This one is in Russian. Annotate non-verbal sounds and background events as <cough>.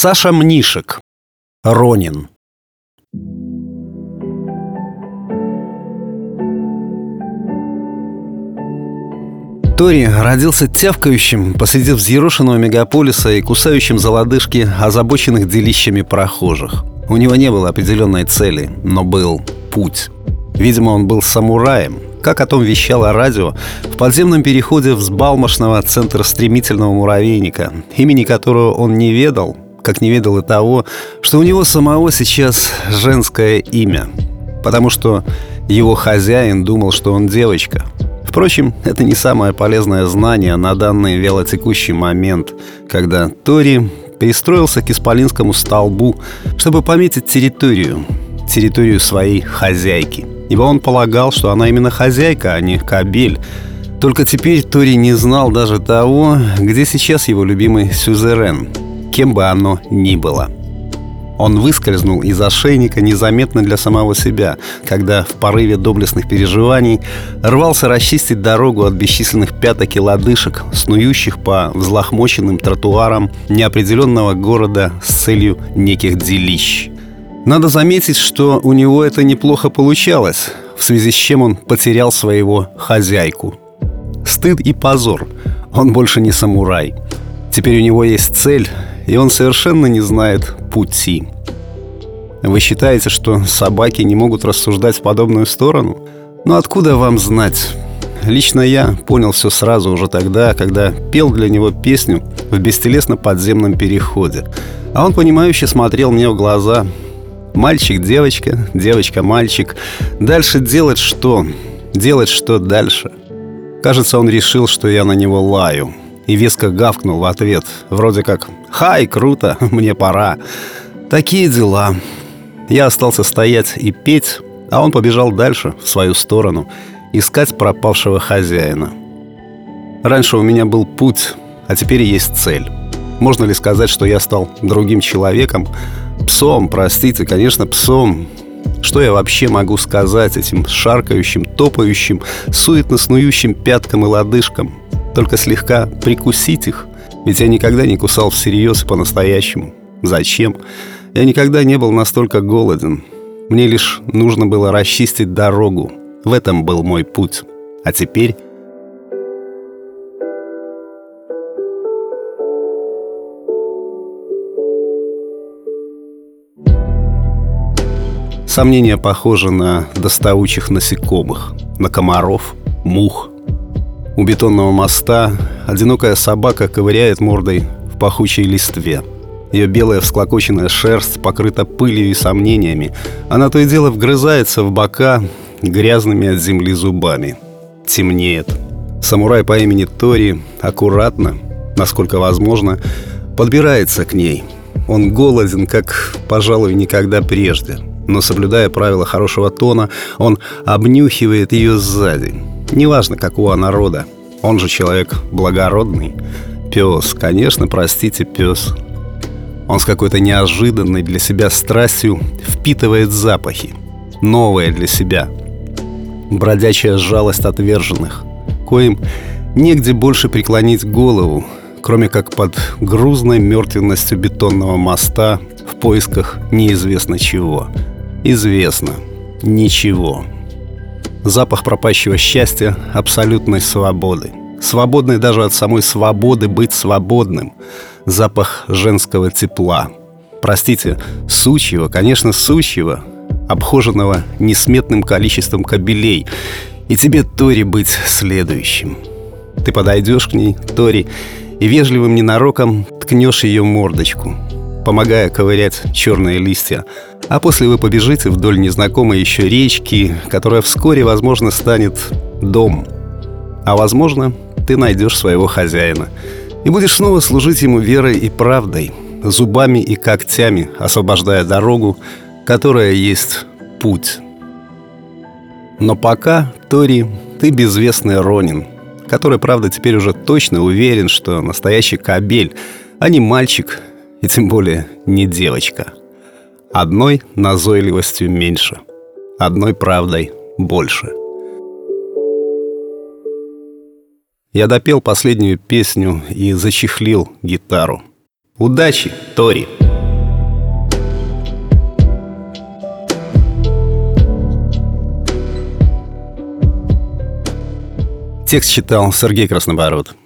Саша Мнишек. Ронин. Тори родился тявкающим посреди взъерошенного мегаполиса и кусающим за лодыжки озабоченных делищами прохожих. У него не было определенной цели, но был путь. Видимо, он был самураем, как о том вещало радио в подземном переходе взбалмошного центра стремительного муравейника, имени которого он не ведал, как не ведал и того, что у него самого сейчас женское имя, потому что его хозяин думал, что он девочка. Впрочем, это не самое полезное знание на данный велотекущий момент, когда Тори пристроился к исполинскому столбу, чтобы пометить территорию, территорию своей хозяйки. Ибо он полагал, что она именно хозяйка, а не кабель. Только теперь Тори не знал даже того, где сейчас его любимый сюзерен, кем бы оно ни было. Он выскользнул из ошейника незаметно для самого себя, когда в порыве доблестных переживаний рвался расчистить дорогу от бесчисленных пяток и лодыжек, снующих по взлохмоченным тротуарам неопределенного города с целью неких делищ. Надо заметить, что у него это неплохо получалось, в связи с чем он потерял своего хозяйку. Стыд и позор. Он больше не самурай. Теперь у него есть цель, и он совершенно не знает пути. Вы считаете, что собаки не могут рассуждать в подобную сторону? Но откуда вам знать? Лично я понял все сразу уже тогда, когда пел для него песню в бестелесно-подземном переходе. А он, понимающе смотрел мне в глаза. Мальчик-девочка, девочка-мальчик. Дальше делать что? Делать что дальше? Кажется, он решил, что я на него лаю и веско гавкнул в ответ. Вроде как «Хай, круто, <laughs> мне пора». Такие дела. Я остался стоять и петь, а он побежал дальше, в свою сторону, искать пропавшего хозяина. Раньше у меня был путь, а теперь есть цель. Можно ли сказать, что я стал другим человеком? Псом, простите, конечно, псом. Что я вообще могу сказать этим шаркающим, топающим, суетно снующим пяткам и лодыжкам? Только слегка прикусить их. Ведь я никогда не кусал всерьез и по-настоящему. Зачем? Я никогда не был настолько голоден. Мне лишь нужно было расчистить дорогу. В этом был мой путь. А теперь... Сомнения похожи на доставучих насекомых, на комаров, мух – у бетонного моста одинокая собака ковыряет мордой в пахучей листве. Ее белая всклокоченная шерсть покрыта пылью и сомнениями. Она то и дело вгрызается в бока грязными от земли зубами. Темнеет. Самурай по имени Тори аккуратно, насколько возможно, подбирается к ней. Он голоден, как, пожалуй, никогда прежде. Но, соблюдая правила хорошего тона, он обнюхивает ее сзади – Неважно, какого народа. Он же человек благородный. Пес, конечно, простите, пес. Он с какой-то неожиданной для себя страстью впитывает запахи. Новое для себя. Бродячая жалость отверженных, коим негде больше преклонить голову, кроме как под грузной мертвенностью бетонного моста в поисках неизвестно чего. Известно. Ничего. Запах пропащего счастья, абсолютной свободы. Свободной даже от самой свободы быть свободным. Запах женского тепла. Простите, сучьего, конечно, сучьего, обхоженного несметным количеством кабелей. И тебе, Тори, быть следующим. Ты подойдешь к ней, Тори, и вежливым ненароком ткнешь ее мордочку – помогая ковырять черные листья. А после вы побежите вдоль незнакомой еще речки, которая вскоре, возможно, станет дом. А возможно, ты найдешь своего хозяина и будешь снова служить ему верой и правдой, зубами и когтями, освобождая дорогу, которая есть путь. Но пока, Тори, ты безвестный Ронин, который, правда, теперь уже точно уверен, что настоящий кабель, а не мальчик, и тем более не девочка. Одной назойливостью меньше, одной правдой больше. Я допел последнюю песню и зачехлил гитару. Удачи, Тори! Текст читал Сергей Краснобород.